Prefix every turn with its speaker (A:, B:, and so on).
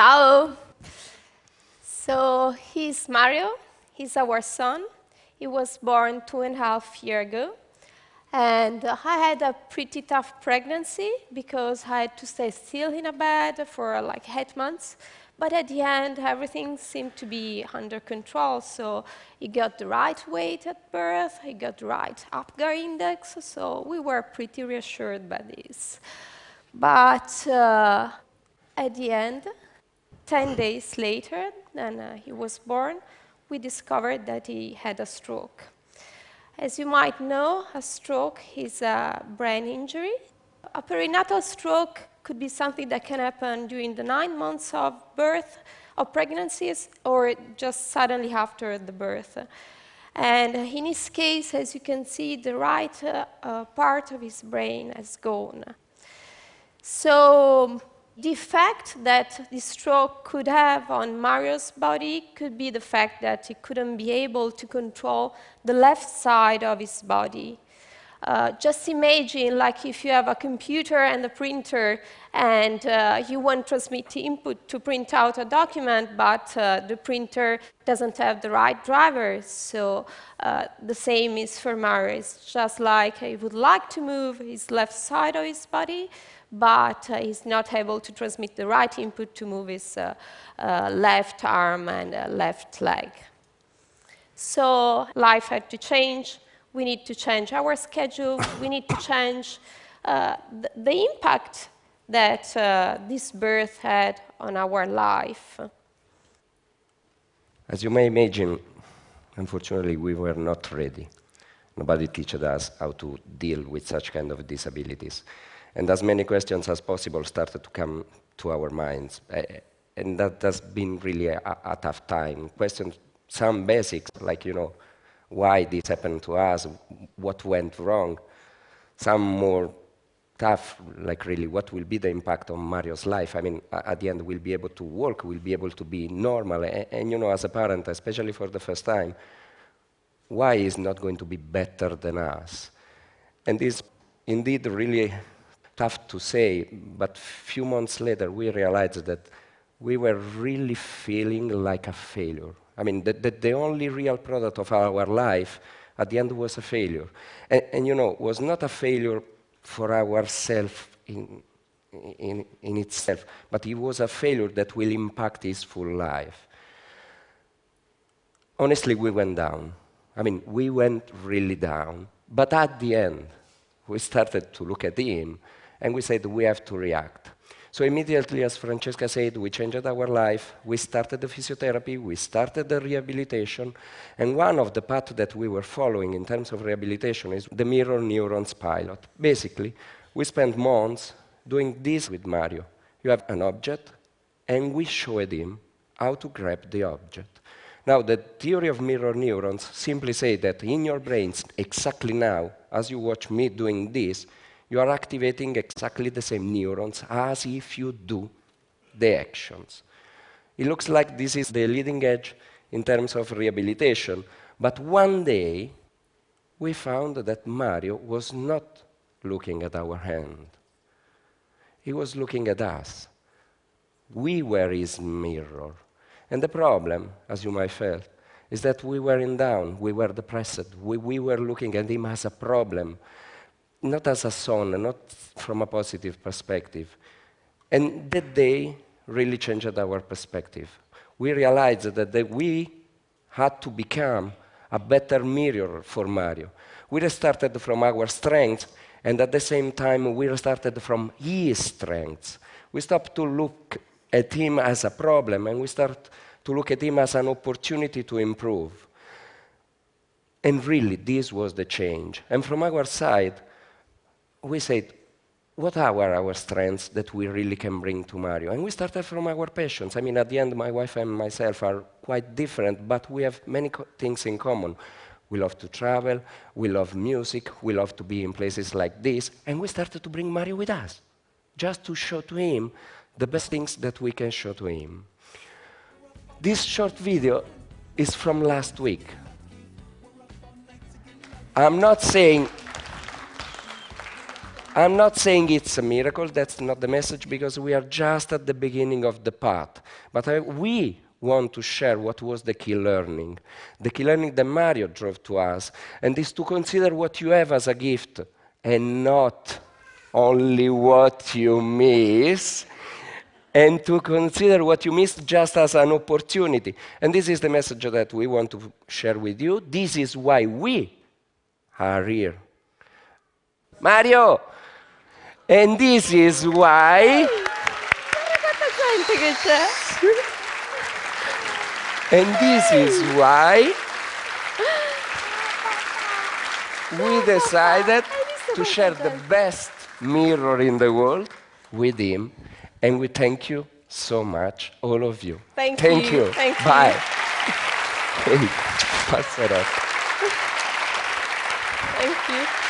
A: Ciao. So he's Mario. He's our son. He was born two and a half years ago. And I had a pretty tough pregnancy because I had to stay still in a bed for like eight months. But at the end, everything seemed to be under control. So he got the right weight at birth, he got the right Apgar index. So we were pretty reassured by this. But uh, at the end, 10 days later than uh, he was born, we discovered that he had a stroke. As you might know, a stroke is a brain injury. A perinatal stroke could be something that can happen during the nine months of birth, of pregnancies, or just suddenly after the birth. And in his case, as you can see, the right uh, uh, part of his brain has gone. So the effect that the stroke could have on Mario's body could be the fact that he couldn't be able to control the left side of his body. Uh, just imagine like if you have a computer and a printer and uh, you want to transmit input to print out a document, but uh, the printer doesn't have the right drivers. So uh, the same is for Mario. Just like he would like to move his left side of his body, but uh, he's not able to transmit the right input to move his left arm and left leg. So life had to change. We need to change our schedule. we need to change uh, the, the, impact that uh, this birth had on our life.
B: As you may imagine, unfortunately, we were not ready. Nobody taught us how to deal with such kind of disabilities and as many questions as possible started to come to our minds. And that has been really a, a, tough time. Questions, some basics, like, you know, why this happened to us, what went wrong. Some more tough, like really, what will be the impact on Mario's life? I mean, at the end, we'll be able to work, we'll be able to be normal. And, and you know, as a parent, especially for the first time, why is not going to be better than us? And this indeed really tough to say, but few months later we realized that we were really feeling like a failure. I mean, that, the only real product of our life at the end was a failure. And, and you know, was not a failure for ourselves in, in, in itself, but it was a failure that will impact his full life. Honestly, we went down. I mean, we went really down. But at the end, we started to look at him and we said we have to react. So immediately, as Francesca said, we changed our life. We started the physiotherapy, we started the rehabilitation, and one of the paths that we were following in terms of rehabilitation is the mirror neurons pilot. Basically, we spent months doing this with Mario. You have an object, and we showed him how to grab the object. Now, the theory of mirror neurons simply say that in your brains, exactly now, as you watch me doing this, you are activating exactly the same neurons as if you do the actions. It looks like this is the leading edge in terms of rehabilitation, but one day we found that Mario was not looking at our hand. He was looking at us. We were his mirror. And the problem, as you might felt, is that we were in down, we were depressed, we, we were looking at him as a problem not as a son, not from a positive perspective. And that day really changed our perspective. We realized that, that we had to become a better mirror for Mario. We started from our strengths, and at the same time, we started from his strengths. We stopped to look at him as a problem, and we start to look at him as an opportunity to improve. And really, this was the change. And from our side, we said, what are our strengths that we really can bring to Mario? And we started from our passions. I mean, at the end, my wife and myself are quite different, but we have many things in common. We love to travel, we love music, we love to be in places like this, and we started to bring Mario with us, just to show to him the best things that we can show to him. This short video is from last week. I'm not saying I'm not saying it's a miracle, that's not the message, because we are just at the beginning of the path. But I, we want to share what was the key learning. The key learning that Mario drove to us, and is to consider what you have as a gift and not only what you miss, and to consider what you missed just as an opportunity. And this is the message that we want to share with you. This is why we are here. Mario! And this is why,
A: Quanta gente che c'è!
B: and this is why we decided to share the best mirror in the world with him. And we thank you so much, all of you.
A: Thank
B: thank
A: you.
B: you.
A: Thank you.
B: Bye. Hey, pass it up.
A: Thank you.